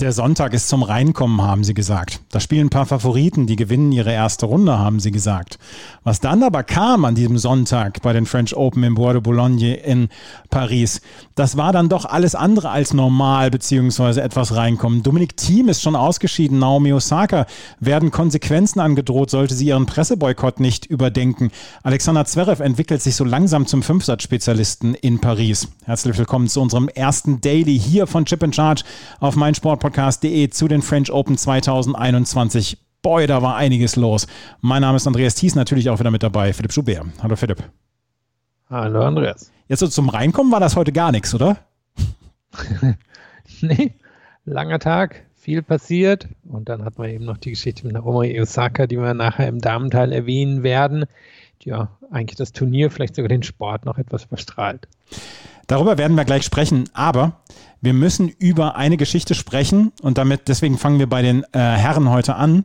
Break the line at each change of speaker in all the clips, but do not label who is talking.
Der Sonntag ist zum Reinkommen, haben sie gesagt. Da spielen ein paar Favoriten, die gewinnen ihre erste Runde, haben sie gesagt. Was dann aber kam an diesem Sonntag bei den French Open im Bois de Boulogne in Paris, das war dann doch alles andere als normal beziehungsweise etwas reinkommen. Dominik Thiem ist schon ausgeschieden, Naomi Osaka werden Konsequenzen angedroht, sollte sie ihren Presseboykott nicht überdenken. Alexander Zverev entwickelt sich so langsam zum Fünfsatzspezialisten in Paris. Herzlich willkommen zu unserem ersten Daily hier von Chip and Charge auf mein Sport meinsportpodcast.de zu den French Open 2021. Boy, da war einiges los. Mein Name ist Andreas Thies, natürlich auch wieder mit dabei, Philipp Schubert. Hallo Philipp.
Hallo Andreas.
Jetzt so zum Reinkommen war das heute gar nichts, oder?
nee, langer Tag, viel passiert. Und dann hat man eben noch die Geschichte mit Naomi Osaka, die wir nachher im Damenteil erwähnen werden, die ja eigentlich das Turnier, vielleicht sogar den Sport noch etwas überstrahlt.
Darüber werden wir gleich sprechen, aber wir müssen über eine Geschichte sprechen und damit, deswegen fangen wir bei den äh, Herren heute an,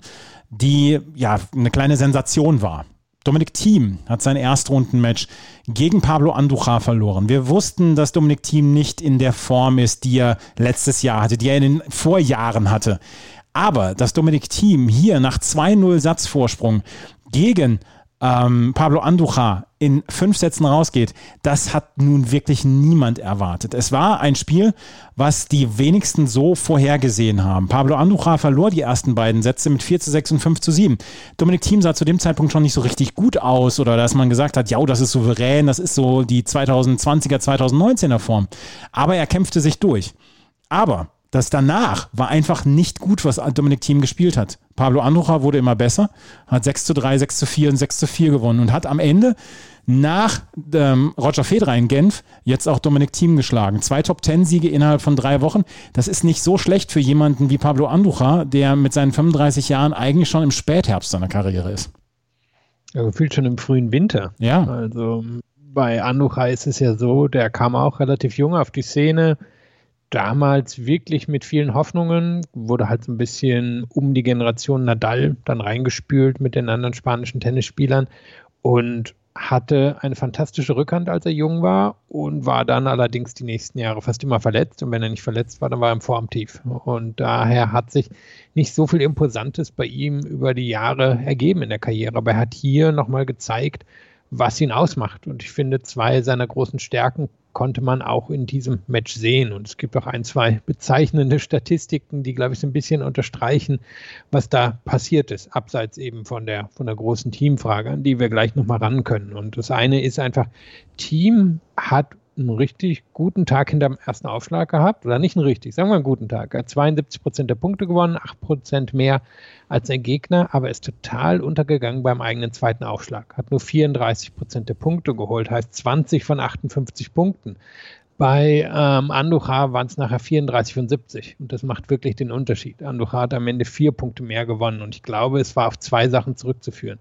die ja eine kleine Sensation war. Dominik Thiem hat sein Erstrundenmatch gegen Pablo Andujar verloren. Wir wussten, dass Dominik Thiem nicht in der Form ist, die er letztes Jahr hatte, die er in den Vorjahren hatte. Aber dass Dominik Thiem hier nach 2-0 Satzvorsprung gegen ähm, Pablo Andujar in fünf Sätzen rausgeht, das hat nun wirklich niemand erwartet. Es war ein Spiel, was die wenigsten so vorhergesehen haben. Pablo Andujar verlor die ersten beiden Sätze mit 4 zu 6 und 5 zu 7. Dominik Thiem sah zu dem Zeitpunkt schon nicht so richtig gut aus oder dass man gesagt hat, ja, das ist souverän, das ist so die 2020er, 2019er Form. Aber er kämpfte sich durch. Aber das danach war einfach nicht gut, was Dominik Thiem gespielt hat. Pablo Andrucha wurde immer besser, hat 6 zu 3, 6 zu 4 und 6 zu 4 gewonnen und hat am Ende nach ähm, Roger Federer in Genf jetzt auch Dominik Thiem geschlagen. Zwei Top-10-Siege innerhalb von drei Wochen. Das ist nicht so schlecht für jemanden wie Pablo Andrucha, der mit seinen 35 Jahren eigentlich schon im Spätherbst seiner Karriere ist.
Ja, gefühlt schon im frühen Winter.
Ja.
Also bei Andrucha ist es ja so, der kam auch relativ jung auf die Szene, damals wirklich mit vielen Hoffnungen, wurde halt so ein bisschen um die Generation Nadal dann reingespült mit den anderen spanischen Tennisspielern und hatte eine fantastische Rückhand, als er jung war und war dann allerdings die nächsten Jahre fast immer verletzt. Und wenn er nicht verletzt war, dann war er im Formtief. Und daher hat sich nicht so viel Imposantes bei ihm über die Jahre ergeben in der Karriere. Aber er hat hier nochmal gezeigt, was ihn ausmacht. Und ich finde, zwei seiner großen Stärken konnte man auch in diesem Match sehen. Und es gibt auch ein, zwei bezeichnende Statistiken, die, glaube ich, so ein bisschen unterstreichen, was da passiert ist, abseits eben von der, von der großen Teamfrage, an die wir gleich nochmal ran können. Und das eine ist einfach, Team hat einen richtig guten Tag hinterm ersten Aufschlag gehabt. Oder nicht einen richtig, sagen wir einen guten Tag. Er hat 72 Prozent der Punkte gewonnen, 8 Prozent mehr als sein Gegner, aber ist total untergegangen beim eigenen zweiten Aufschlag. Hat nur 34 Prozent der Punkte geholt, heißt 20 von 58 Punkten. Bei ähm, Andujar waren es nachher 34 von 70 und das macht wirklich den Unterschied. Andujar hat am Ende vier Punkte mehr gewonnen und ich glaube, es war auf zwei Sachen zurückzuführen.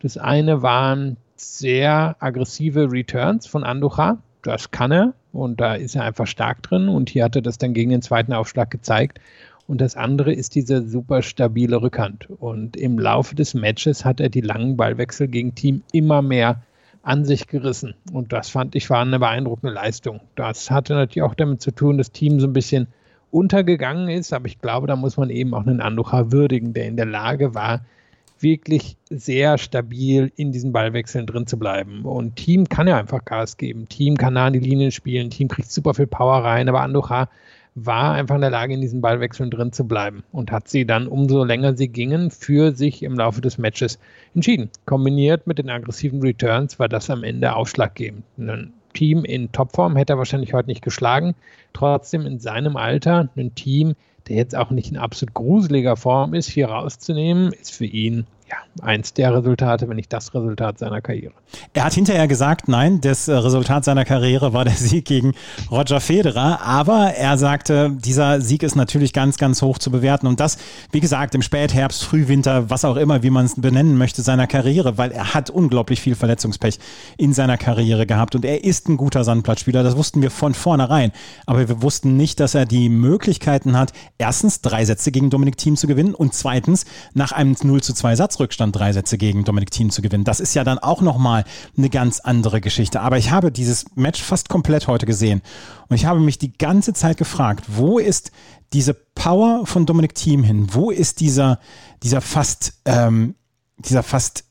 Das eine waren sehr aggressive Returns von Andujar, das kann er und da ist er einfach stark drin und hier hat er das dann gegen den zweiten Aufschlag gezeigt. Und das andere ist diese super stabile Rückhand. Und im Laufe des Matches hat er die langen Ballwechsel gegen Team immer mehr an sich gerissen. Und das fand ich war eine beeindruckende Leistung. Das hatte natürlich auch damit zu tun, dass Team so ein bisschen untergegangen ist. Aber ich glaube, da muss man eben auch einen Anducha würdigen, der in der Lage war, wirklich sehr stabil in diesen Ballwechseln drin zu bleiben. Und Team kann ja einfach Gas geben. Team kann nah an die Linien spielen. Team kriegt super viel Power rein. Aber Anducha war einfach in der Lage, in diesen Ballwechseln drin zu bleiben und hat sie dann, umso länger sie gingen, für sich im Laufe des Matches entschieden. Kombiniert mit den aggressiven Returns war das am Ende ausschlaggebend. Ein Team in Topform hätte er wahrscheinlich heute nicht geschlagen. Trotzdem in seinem Alter ein Team, der jetzt auch nicht in absolut gruseliger Form ist, hier rauszunehmen, ist für ihn ja, eins der Resultate, wenn nicht das Resultat seiner Karriere.
Er hat hinterher gesagt, nein, das äh, Resultat seiner Karriere war der Sieg gegen Roger Federer, aber er sagte, dieser Sieg ist natürlich ganz, ganz hoch zu bewerten. Und das, wie gesagt, im Spätherbst, Frühwinter, was auch immer, wie man es benennen möchte, seiner Karriere, weil er hat unglaublich viel Verletzungspech in seiner Karriere gehabt. Und er ist ein guter Sandplatzspieler, das wussten wir von vornherein, aber wir wussten nicht, dass er die Möglichkeiten hat, erstens drei Sätze gegen Dominik Thiem zu gewinnen und zweitens nach einem 0 zu 2 Satzrückstand Abstand drei Sätze gegen Dominik Thiem zu gewinnen. Das ist ja dann auch nochmal eine ganz andere Geschichte. Aber ich habe dieses Match fast komplett heute gesehen und ich habe mich die ganze Zeit gefragt, wo ist diese Power von Dominik Thiem hin? Wo ist dieser, dieser fast, ähm, dieser fast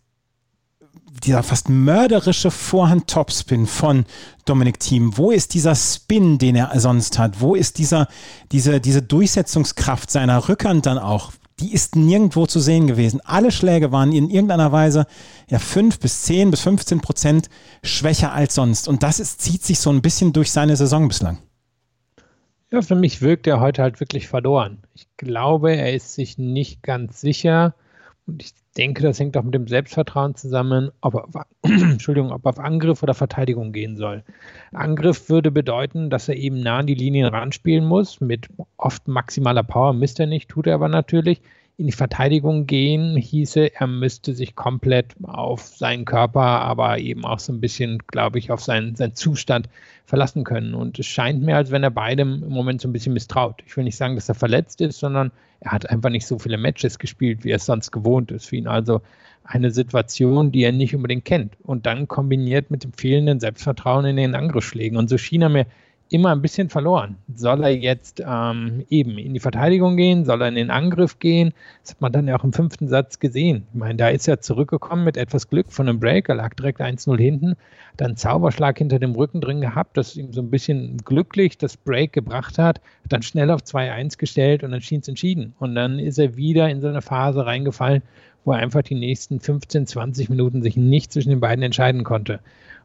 dieser fast mörderische Vorhand-Topspin von Dominic Thiem? Wo ist dieser Spin, den er sonst hat? Wo ist dieser, diese, diese Durchsetzungskraft seiner Rückhand dann auch? Die ist nirgendwo zu sehen gewesen. Alle Schläge waren in irgendeiner Weise ja fünf bis zehn bis 15 Prozent schwächer als sonst. Und das ist, zieht sich so ein bisschen durch seine Saison bislang.
Ja, für mich wirkt er heute halt wirklich verloren. Ich glaube, er ist sich nicht ganz sicher. Und ich denke, das hängt auch mit dem Selbstvertrauen zusammen, ob auf, Entschuldigung, ob auf Angriff oder Verteidigung gehen soll. Angriff würde bedeuten, dass er eben nah an die Linien ranspielen muss, mit oft maximaler Power, misst er nicht, tut er aber natürlich in die Verteidigung gehen hieße, er müsste sich komplett auf seinen Körper, aber eben auch so ein bisschen, glaube ich, auf seinen, seinen Zustand verlassen können. Und es scheint mir, als wenn er beidem im Moment so ein bisschen misstraut. Ich will nicht sagen, dass er verletzt ist, sondern er hat einfach nicht so viele Matches gespielt, wie er es sonst gewohnt ist. Für ihn also eine Situation, die er nicht unbedingt kennt. Und dann kombiniert mit dem fehlenden Selbstvertrauen in den Angriffsschlägen. Und so schien er mir immer ein bisschen verloren. Soll er jetzt ähm, eben in die Verteidigung gehen? Soll er in den Angriff gehen? Das hat man dann ja auch im fünften Satz gesehen. Ich meine, da ist er zurückgekommen mit etwas Glück von einem Break. Er lag direkt 1-0 hinten, dann Zauberschlag hinter dem Rücken drin gehabt, das ihm so ein bisschen glücklich das Break gebracht hat, dann schnell auf 2-1 gestellt und dann schien es entschieden. Und dann ist er wieder in so eine Phase reingefallen, wo er einfach die nächsten 15, 20 Minuten sich nicht zwischen den beiden entscheiden konnte.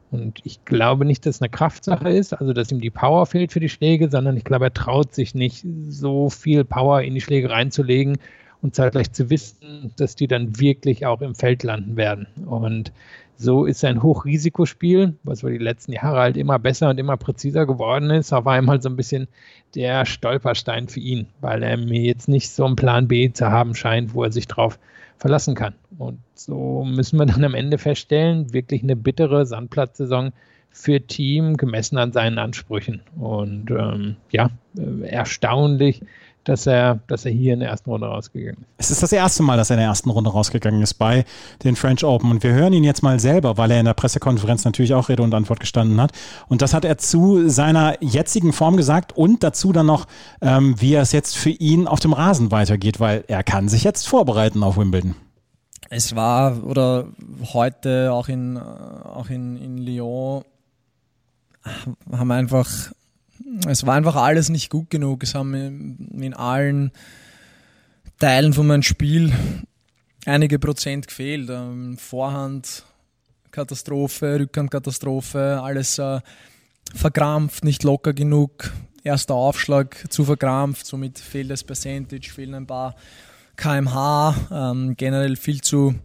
Und ich glaube nicht, dass es eine Kraftsache ist, also dass ihm die Power fehlt für die Schläge, sondern ich glaube, er traut sich nicht, so viel Power in die Schläge reinzulegen und zeitgleich zu wissen, dass die dann wirklich auch im Feld landen werden. Und so ist ein Hochrisikospiel, was über die letzten Jahre halt immer besser und immer präziser geworden ist, auf einmal so ein bisschen der Stolperstein für ihn, weil er mir jetzt nicht so einen Plan B zu haben scheint, wo er sich drauf verlassen kann. Und so müssen wir dann am Ende feststellen, wirklich eine bittere Sandplatzsaison für Team gemessen an seinen Ansprüchen. Und ähm, ja, äh, erstaunlich, dass er, dass er hier in der ersten Runde rausgegangen ist.
Es ist das erste Mal, dass er in der ersten Runde rausgegangen ist bei den French Open. Und wir hören ihn jetzt mal selber, weil er in der Pressekonferenz natürlich auch Rede und Antwort gestanden hat. Und das hat er zu seiner jetzigen Form gesagt und dazu dann noch, ähm, wie es jetzt für ihn auf dem Rasen weitergeht, weil er kann sich jetzt vorbereiten auf Wimbledon.
Es war oder heute auch in, auch in, in Lyon haben einfach es war einfach alles nicht gut genug. Es haben in allen Teilen von meinem Spiel einige Prozent gefehlt. Ähm, Vorhand Katastrophe, Rückhand Katastrophe, alles äh, verkrampft, nicht locker genug. Erster Aufschlag zu verkrampft, somit fehlt das Percentage, fehlen ein paar kmh, ähm, generell viel zu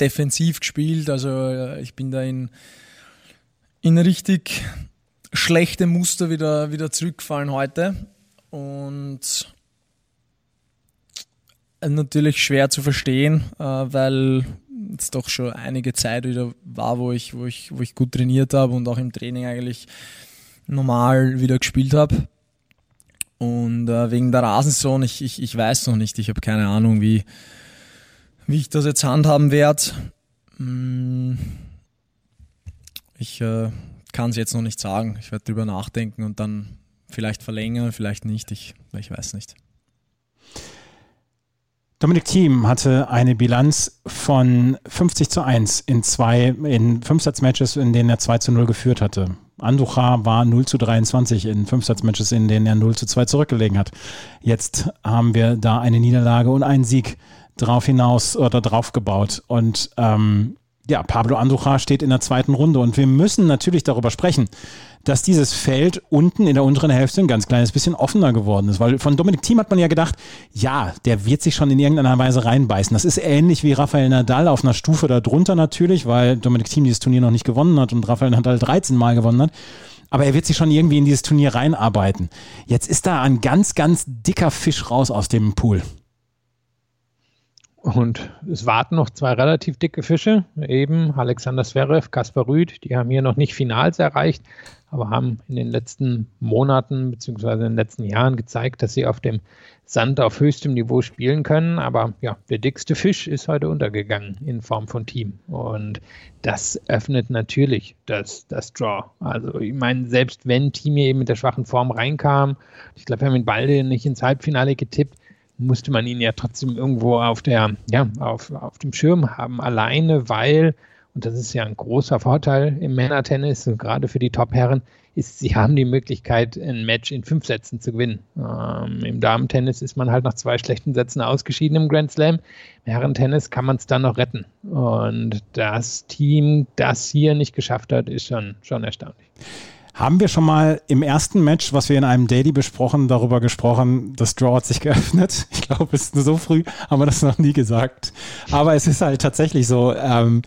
defensiv gespielt. Also äh, ich bin da in, in richtig schlechte Muster wieder, wieder zurückfallen heute. Und natürlich schwer zu verstehen, äh, weil es doch schon einige Zeit wieder war, wo ich, wo ich, wo ich gut trainiert habe und auch im Training eigentlich normal wieder gespielt habe. Und äh, wegen der Rasensaison, ich, ich, ich weiß noch nicht, ich habe keine Ahnung, wie, wie ich das jetzt handhaben werde. Hm. Ich äh, kann es jetzt noch nicht sagen. Ich werde drüber nachdenken und dann vielleicht verlängern, vielleicht nicht. Ich, ich weiß nicht.
Dominik Thiem hatte eine Bilanz von 50 zu 1 in zwei, in Fünfsatzmatches, in denen er 2 zu 0 geführt hatte. Andujar war 0 zu 23 in Fünfsatzmatches, in denen er 0 zu 2 zurückgelegen hat. Jetzt haben wir da eine Niederlage und einen Sieg drauf hinaus oder drauf gebaut. Und ähm, ja, Pablo Andujar steht in der zweiten Runde und wir müssen natürlich darüber sprechen, dass dieses Feld unten in der unteren Hälfte ein ganz kleines bisschen offener geworden ist, weil von Dominik Thiem hat man ja gedacht, ja, der wird sich schon in irgendeiner Weise reinbeißen. Das ist ähnlich wie Rafael Nadal auf einer Stufe darunter natürlich, weil Dominik Thiem dieses Turnier noch nicht gewonnen hat und Rafael Nadal 13 Mal gewonnen hat. Aber er wird sich schon irgendwie in dieses Turnier reinarbeiten. Jetzt ist da ein ganz, ganz dicker Fisch raus aus dem Pool.
Und es warten noch zwei relativ dicke Fische, eben Alexander Zverev, Kaspar Rüd, die haben hier noch nicht Finals erreicht, aber haben in den letzten Monaten bzw. in den letzten Jahren gezeigt, dass sie auf dem Sand auf höchstem Niveau spielen können. Aber ja, der dickste Fisch ist heute untergegangen in Form von Team. Und das öffnet natürlich das, das Draw. Also ich meine, selbst wenn Team hier eben mit der schwachen Form reinkam, ich glaube, wir haben ihn beide nicht ins Halbfinale getippt, musste man ihn ja trotzdem irgendwo auf der, ja, auf, auf dem Schirm haben, alleine, weil, und das ist ja ein großer Vorteil im Männertennis, gerade für die Top-Herren, ist, sie haben die Möglichkeit, ein Match in fünf Sätzen zu gewinnen. Ähm, Im Damentennis ist man halt nach zwei schlechten Sätzen ausgeschieden im Grand Slam. Im Herrentennis kann man es dann noch retten. Und das Team, das hier nicht geschafft hat, ist schon, schon erstaunlich.
Haben wir schon mal im ersten Match, was wir in einem Daily besprochen, darüber gesprochen, das Draw hat sich geöffnet? Ich glaube, es ist so früh, haben wir das noch nie gesagt. Aber es ist halt tatsächlich so. Ähm,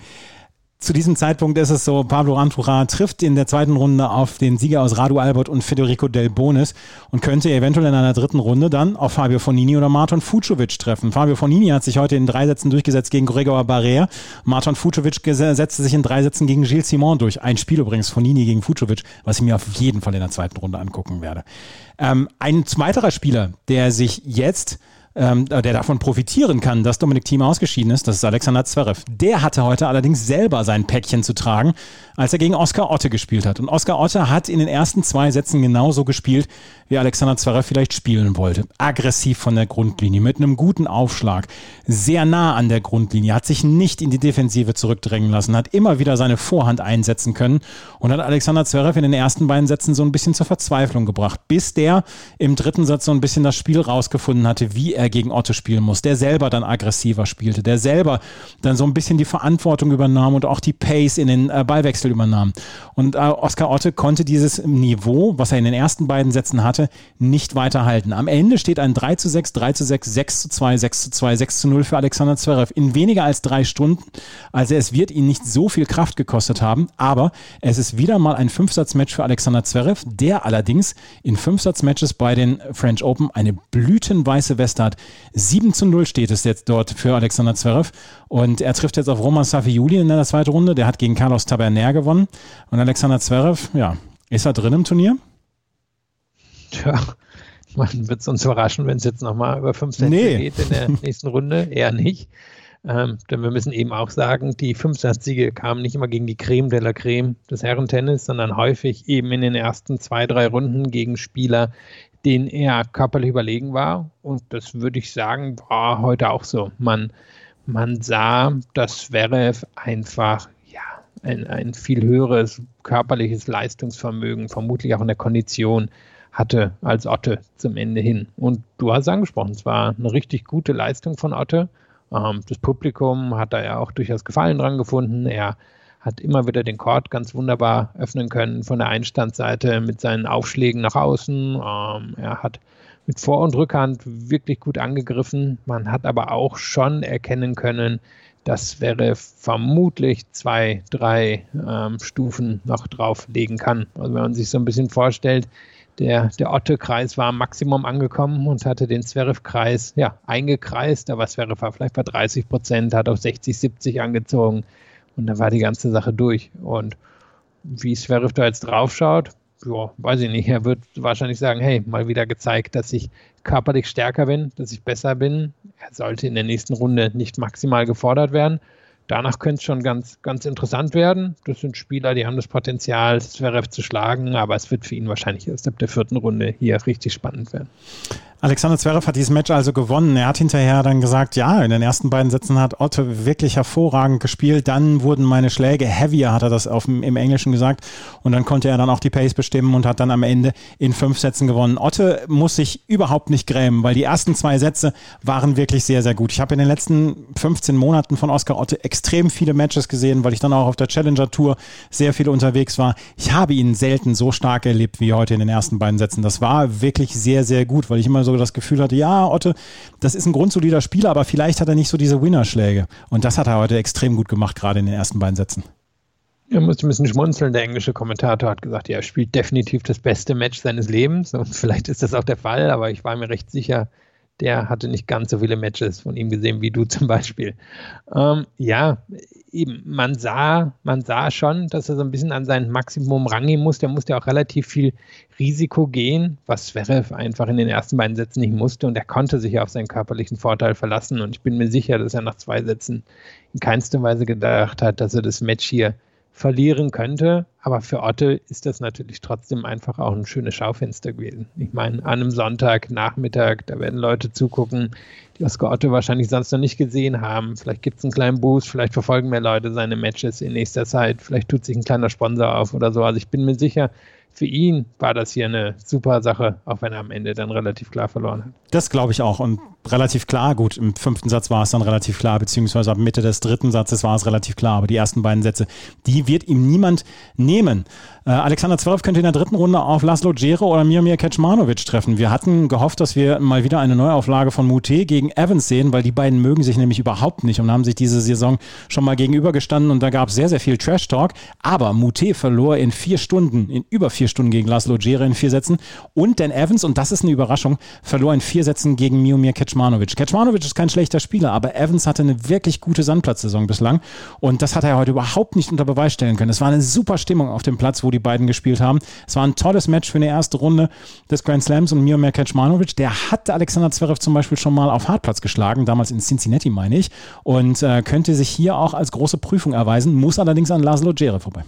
zu diesem Zeitpunkt ist es so, Pablo Antura trifft in der zweiten Runde auf den Sieger aus Radu Albert und Federico Del Bonis und könnte eventuell in einer dritten Runde dann auf Fabio Fonini oder Marton Fucovic treffen. Fabio Fonini hat sich heute in drei Sätzen durchgesetzt gegen Gregor Barrea. Marton Fucovic setzte sich in drei Sätzen gegen Gilles Simon durch. Ein Spiel übrigens Fonini gegen Fucovic, was ich mir auf jeden Fall in der zweiten Runde angucken werde. Ähm, ein weiterer Spieler, der sich jetzt ähm, der davon profitieren kann, dass Dominik Thiem ausgeschieden ist, das ist Alexander Zverev. Der hatte heute allerdings selber sein Päckchen zu tragen, als er gegen Oskar Otte gespielt hat. Und Oskar Otte hat in den ersten zwei Sätzen genauso gespielt, wie Alexander Zverev vielleicht spielen wollte. Aggressiv von der Grundlinie, mit einem guten Aufschlag, sehr nah an der Grundlinie, hat sich nicht in die Defensive zurückdrängen lassen, hat immer wieder seine Vorhand einsetzen können und hat Alexander Zverev in den ersten beiden Sätzen so ein bisschen zur Verzweiflung gebracht, bis der im dritten Satz so ein bisschen das Spiel rausgefunden hatte, wie er gegen Otto spielen muss, der selber dann aggressiver spielte, der selber dann so ein bisschen die Verantwortung übernahm und auch die Pace in den äh, Ballwechsel übernahm. Und äh, Oskar Otte konnte dieses Niveau, was er in den ersten beiden Sätzen hatte, nicht weiterhalten. Am Ende steht ein 3 zu 6, 3 zu 6, 6 zu 2, 6 zu 2, 6 zu 0 für Alexander Zverev in weniger als drei Stunden. Also es wird ihn nicht so viel Kraft gekostet haben, aber es ist wieder mal ein Fünfsatzmatch für Alexander Zverev, der allerdings in Fünfsatzmatches bei den French Open eine blütenweiße Weste hat. 7 zu 0 steht es jetzt dort für Alexander Zverev und er trifft jetzt auf Roman Safiuli in der zweiten Runde. Der hat gegen Carlos Taberner gewonnen und Alexander Zverev, ja, ist er drin im Turnier?
Tja, man wird es uns überraschen, wenn es jetzt nochmal über 5 Sätze nee. geht in der nächsten Runde. Eher nicht. Ähm, denn wir müssen eben auch sagen, die 5 Siege kamen nicht immer gegen die Creme de la Creme des Herrentennis, sondern häufig eben in den ersten zwei, drei Runden gegen Spieler, denen er körperlich überlegen war. Und das würde ich sagen, war heute auch so. Man, man sah, dass Zverev einfach ja, ein, ein viel höheres körperliches Leistungsvermögen, vermutlich auch in der Kondition, hatte als Otte zum Ende hin. Und du hast angesprochen, es war eine richtig gute Leistung von Otte. Ähm, das Publikum hat da ja auch durchaus Gefallen dran gefunden. Er hat immer wieder den Court ganz wunderbar öffnen können von der Einstandsseite mit seinen Aufschlägen nach außen. Ähm, er hat mit Vor- und Rückhand wirklich gut angegriffen. Man hat aber auch schon erkennen können, das wäre vermutlich zwei, drei ähm, Stufen noch drauflegen kann. Also wenn man sich so ein bisschen vorstellt, der, der Otte-Kreis war am Maximum angekommen und hatte den Zverev-Kreis ja, eingekreist, Zverev war vielleicht bei 30 Prozent, hat auf 60, 70 angezogen. Und dann war die ganze Sache durch. Und wie Zverev da jetzt draufschaut, ja, weiß ich nicht. Er wird wahrscheinlich sagen, hey, mal wieder gezeigt, dass ich körperlich stärker bin, dass ich besser bin. Er sollte in der nächsten Runde nicht maximal gefordert werden. Danach könnte es schon ganz, ganz interessant werden. Das sind Spieler, die haben das Potenzial, Zverev zu schlagen, aber es wird für ihn wahrscheinlich erst ab der vierten Runde hier richtig spannend werden.
Alexander Zverev hat dieses Match also gewonnen. Er hat hinterher dann gesagt, ja, in den ersten beiden Sätzen hat Otto wirklich hervorragend gespielt. Dann wurden meine Schläge heavier, hat er das auf, im Englischen gesagt. Und dann konnte er dann auch die Pace bestimmen und hat dann am Ende in fünf Sätzen gewonnen. Otte muss sich überhaupt nicht grämen, weil die ersten zwei Sätze waren wirklich sehr, sehr gut. Ich habe in den letzten 15 Monaten von Oscar Otte extrem viele Matches gesehen, weil ich dann auch auf der Challenger Tour sehr viel unterwegs war. Ich habe ihn selten so stark erlebt wie heute in den ersten beiden Sätzen. Das war wirklich sehr, sehr gut, weil ich immer so so das Gefühl hatte, ja, Otte, das ist ein grundsolider Spieler, aber vielleicht hat er nicht so diese Winnerschläge. Und das hat er heute extrem gut gemacht, gerade in den ersten beiden Sätzen.
Er musste ein bisschen schmunzeln. Der englische Kommentator hat gesagt, ja, er spielt definitiv das beste Match seines Lebens. Und vielleicht ist das auch der Fall, aber ich war mir recht sicher, der hatte nicht ganz so viele Matches von ihm gesehen wie du zum Beispiel. Ähm, ja, eben, man sah, man sah schon, dass er so ein bisschen an sein Maximum rangehen muss. Der musste auch relativ viel Risiko gehen, was Zverev einfach in den ersten beiden Sätzen nicht musste und er konnte sich auf seinen körperlichen Vorteil verlassen und ich bin mir sicher, dass er nach zwei Sätzen in keinster Weise gedacht hat, dass er das Match hier verlieren könnte. Aber für Otte ist das natürlich trotzdem einfach auch ein schönes Schaufenster gewesen. Ich meine, an einem Sonntagnachmittag, da werden Leute zugucken, die Oscar Otte wahrscheinlich sonst noch nicht gesehen haben. Vielleicht gibt es einen kleinen Boost, vielleicht verfolgen mehr Leute seine Matches in nächster Zeit, vielleicht tut sich ein kleiner Sponsor auf oder so. Also ich bin mir sicher, für ihn war das hier eine super Sache, auch wenn er am Ende dann relativ klar verloren hat.
Das glaube ich auch. Und relativ klar, gut, im fünften Satz war es dann relativ klar, beziehungsweise ab Mitte des dritten Satzes war es relativ klar. Aber die ersten beiden Sätze, die wird ihm niemand nehmen. Äh, Alexander Zverev könnte in der dritten Runde auf Laszlo Djere oder Mirmir Kecmanovic treffen. Wir hatten gehofft, dass wir mal wieder eine Neuauflage von Mute gegen Evans sehen, weil die beiden mögen sich nämlich überhaupt nicht und haben sich diese Saison schon mal gegenübergestanden und da gab es sehr, sehr viel Trash-Talk. Aber Mute verlor in vier Stunden, in über vier Stunden gegen Laszlo Djere in vier Sätzen und Dan Evans, und das ist eine Überraschung, verlor in vier Sätzen gegen Miomir Kecmanovic. Kecmanovic ist kein schlechter Spieler, aber Evans hatte eine wirklich gute Sandplatzsaison bislang und das hat er heute überhaupt nicht unter Beweis stellen können. Es war eine super Stimmung auf dem Platz, wo die beiden gespielt haben. Es war ein tolles Match für eine erste Runde des Grand Slams und Miomir Kecmanovic, der hatte Alexander Zverev zum Beispiel schon mal auf Hartplatz geschlagen, damals in Cincinnati meine ich, und äh, könnte sich hier auch als große Prüfung erweisen, muss allerdings an Laszlo Djere vorbei.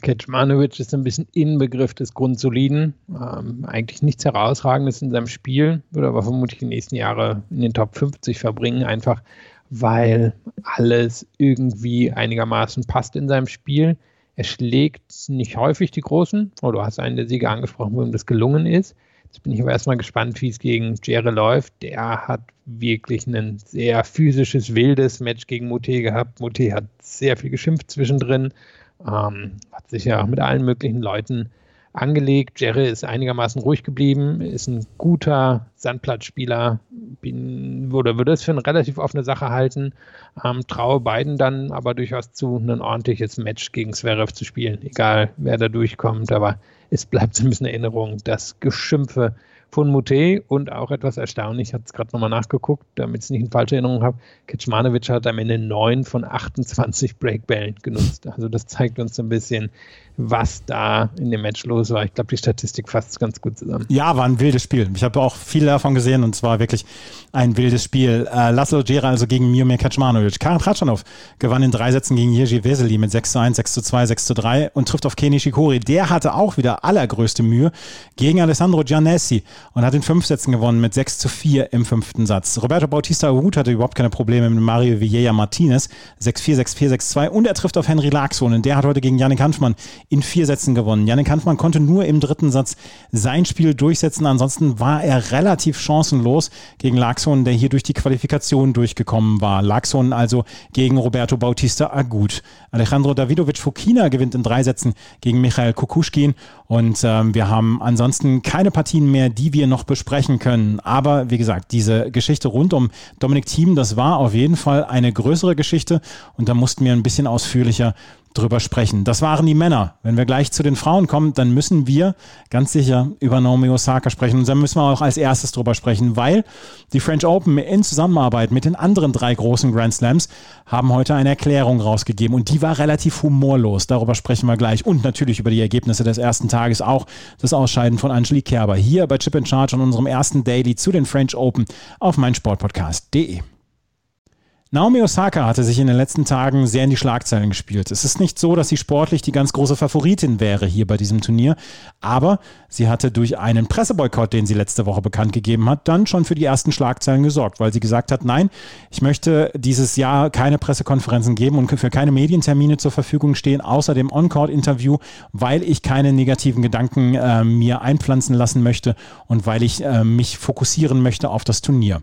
Kecmanovic ist ein bisschen Inbegriff des Grundsoliden. Ähm, eigentlich nichts Herausragendes in seinem Spiel, würde aber vermutlich die nächsten Jahre in den Top 50 verbringen, einfach weil alles irgendwie einigermaßen passt in seinem Spiel. Er schlägt nicht häufig die Großen. Oh, du hast einen der Sieger angesprochen, wo ihm das gelungen ist. Jetzt bin ich aber erstmal gespannt, wie es gegen Jere läuft. Der hat wirklich ein sehr physisches, wildes Match gegen Mute gehabt. Mute hat sehr viel geschimpft zwischendrin. Ähm, hat sich ja auch mit allen möglichen Leuten angelegt. Jerry ist einigermaßen ruhig geblieben, ist ein guter Sandplatzspieler, bin, würde, würde es für eine relativ offene Sache halten. Ähm, traue beiden dann aber durchaus zu, ein ordentliches Match gegen Zverev zu spielen, egal wer da durchkommt. Aber es bleibt so ein bisschen Erinnerung, dass Geschimpfe von Mute und auch etwas erstaunlich, ich habe es gerade nochmal nachgeguckt, damit ich es nicht in falsche Erinnerung habe, Kecmanovic hat am Ende 9 von 28 Breakbällen genutzt. Also das zeigt uns so ein bisschen, was da in dem Match los war. Ich glaube, die Statistik fasst ganz gut zusammen.
Ja, war ein wildes Spiel. Ich habe auch viel davon gesehen und es war wirklich ein wildes Spiel. Äh, Laszlo Gera also gegen Miomir Kaczmanowicz. Karin Tratschanow gewann in drei Sätzen gegen Jerzy Vesely mit 6 zu 1, 6 zu 2, 6 zu 3 und trifft auf Kenny Shikori. Der hatte auch wieder allergrößte Mühe gegen Alessandro Giannessi und hat in fünf Sätzen gewonnen mit 6 zu 4 im fünften Satz. Roberto Bautista Agut hatte überhaupt keine Probleme mit Mario Vieja Martinez. 6-4, 6-4, 6-2 und er trifft auf Henry Laxon und der hat heute gegen Yannick Hanfmann in vier Sätzen gewonnen. Janik Hanfmann konnte nur im dritten Satz sein Spiel durchsetzen. Ansonsten war er relativ chancenlos gegen Laxon, der hier durch die Qualifikation durchgekommen war. Laxon also gegen Roberto Bautista Agut. Alejandro Davidovic Fokina gewinnt in drei Sätzen gegen Michael Kukushkin. Und ähm, wir haben ansonsten keine Partien mehr, die wir noch besprechen können. Aber wie gesagt, diese Geschichte rund um Dominik Thiem, das war auf jeden Fall eine größere Geschichte. Und da mussten wir ein bisschen ausführlicher drüber sprechen. Das waren die Männer. Wenn wir gleich zu den Frauen kommen, dann müssen wir ganz sicher über Naomi Osaka sprechen. Und dann müssen wir auch als erstes drüber sprechen, weil die French Open in Zusammenarbeit mit den anderen drei großen Grand Slams haben heute eine Erklärung rausgegeben und die war relativ humorlos. Darüber sprechen wir gleich und natürlich über die Ergebnisse des ersten Tages, auch das Ausscheiden von Angelique Kerber hier bei Chip in Charge und unserem ersten Daily zu den French Open auf meinsportpodcast.de. Naomi Osaka hatte sich in den letzten Tagen sehr in die Schlagzeilen gespielt. Es ist nicht so, dass sie sportlich die ganz große Favoritin wäre hier bei diesem Turnier, aber sie hatte durch einen Presseboykott, den sie letzte Woche bekannt gegeben hat, dann schon für die ersten Schlagzeilen gesorgt, weil sie gesagt hat, nein, ich möchte dieses Jahr keine Pressekonferenzen geben und für keine Medientermine zur Verfügung stehen, außer dem On-Court-Interview, weil ich keine negativen Gedanken äh, mir einpflanzen lassen möchte und weil ich äh, mich fokussieren möchte auf das Turnier.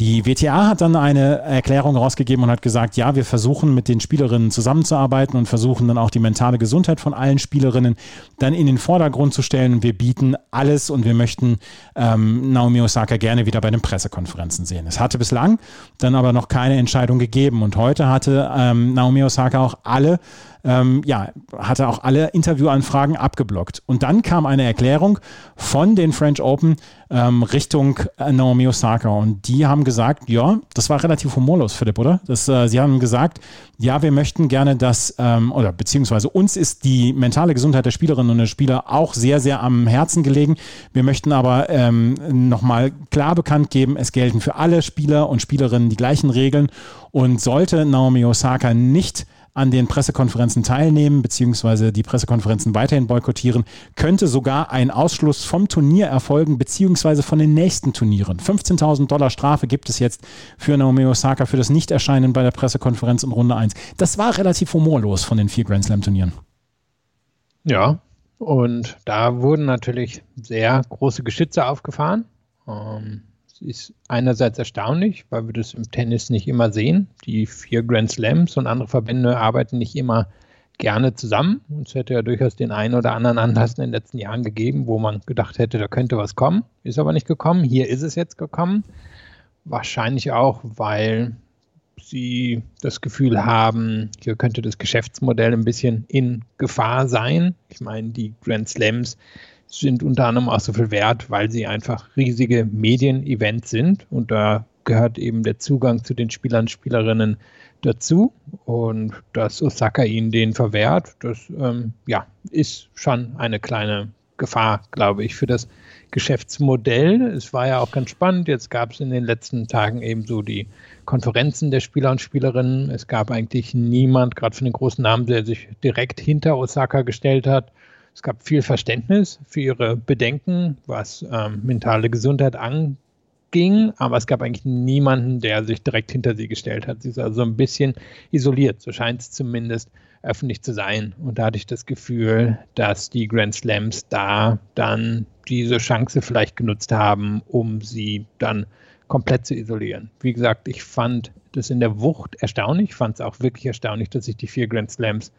Die WTA hat dann eine Erklärung rausgegeben und hat gesagt, ja, wir versuchen mit den Spielerinnen zusammenzuarbeiten und versuchen dann auch die mentale Gesundheit von allen Spielerinnen dann in den Vordergrund zu stellen. Wir bieten alles und wir möchten ähm, Naomi Osaka gerne wieder bei den Pressekonferenzen sehen. Es hatte bislang dann aber noch keine Entscheidung gegeben und heute hatte ähm, Naomi Osaka auch alle ähm, ja, hat er auch alle Interviewanfragen abgeblockt. Und dann kam eine Erklärung von den French Open ähm, Richtung äh, Naomi Osaka. Und die haben gesagt, ja, das war relativ humorlos, Philipp, oder? Das, äh, sie haben gesagt, ja, wir möchten gerne, dass, ähm, oder beziehungsweise uns ist die mentale Gesundheit der Spielerinnen und der Spieler auch sehr, sehr am Herzen gelegen. Wir möchten aber ähm, nochmal klar bekannt geben, es gelten für alle Spieler und Spielerinnen die gleichen Regeln. Und sollte Naomi Osaka nicht an den Pressekonferenzen teilnehmen, beziehungsweise die Pressekonferenzen weiterhin boykottieren, könnte sogar ein Ausschluss vom Turnier erfolgen, beziehungsweise von den nächsten Turnieren. 15.000 Dollar Strafe gibt es jetzt für Naomi Osaka für das Nichterscheinen bei der Pressekonferenz in Runde 1. Das war relativ humorlos von den vier Grand Slam Turnieren.
Ja, und da wurden natürlich sehr große Geschütze aufgefahren. Ähm, ist einerseits erstaunlich, weil wir das im Tennis nicht immer sehen. Die vier Grand Slams und andere Verbände arbeiten nicht immer gerne zusammen. Und es hätte ja durchaus den einen oder anderen Anlass in den letzten Jahren gegeben, wo man gedacht hätte, da könnte was kommen. Ist aber nicht gekommen. Hier ist es jetzt gekommen. Wahrscheinlich auch, weil sie das Gefühl haben, hier könnte das Geschäftsmodell ein bisschen in Gefahr sein. Ich meine, die Grand Slams sind unter anderem auch so viel wert, weil sie einfach riesige Medienevents sind und da gehört eben der Zugang zu den Spielern und Spielerinnen dazu und dass Osaka ihnen den verwehrt, das ähm, ja, ist schon eine kleine Gefahr, glaube ich, für das Geschäftsmodell. Es war ja auch ganz spannend. Jetzt gab es in den letzten Tagen eben so die Konferenzen der Spieler und Spielerinnen. Es gab eigentlich niemand, gerade von den großen Namen, der sich direkt hinter Osaka gestellt hat es gab viel Verständnis für ihre Bedenken, was ähm, mentale Gesundheit anging, aber es gab eigentlich niemanden, der sich direkt hinter sie gestellt hat. Sie ist also ein bisschen isoliert, so scheint es zumindest öffentlich zu sein. Und da hatte ich das Gefühl, dass die Grand Slams da dann diese Chance vielleicht genutzt haben, um sie dann komplett zu isolieren. Wie gesagt, ich fand das in der Wucht erstaunlich, fand es auch wirklich erstaunlich, dass sich die vier Grand Slams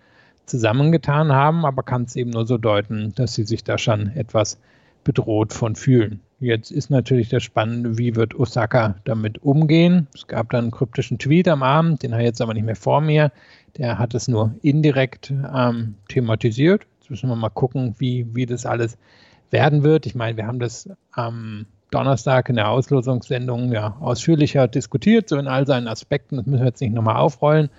zusammengetan haben, aber kann es eben nur so deuten, dass sie sich da schon etwas bedroht von fühlen. Jetzt ist natürlich das Spannende, wie wird Osaka damit umgehen. Es gab dann einen kryptischen Tweet am Abend, den habe ich jetzt aber nicht mehr vor mir. Der hat es nur indirekt ähm, thematisiert. Jetzt müssen wir mal gucken, wie, wie das alles werden wird. Ich meine, wir haben das am Donnerstag in der Auslosungssendung ja ausführlicher diskutiert, so in all seinen Aspekten. Das müssen wir jetzt nicht nochmal aufrollen.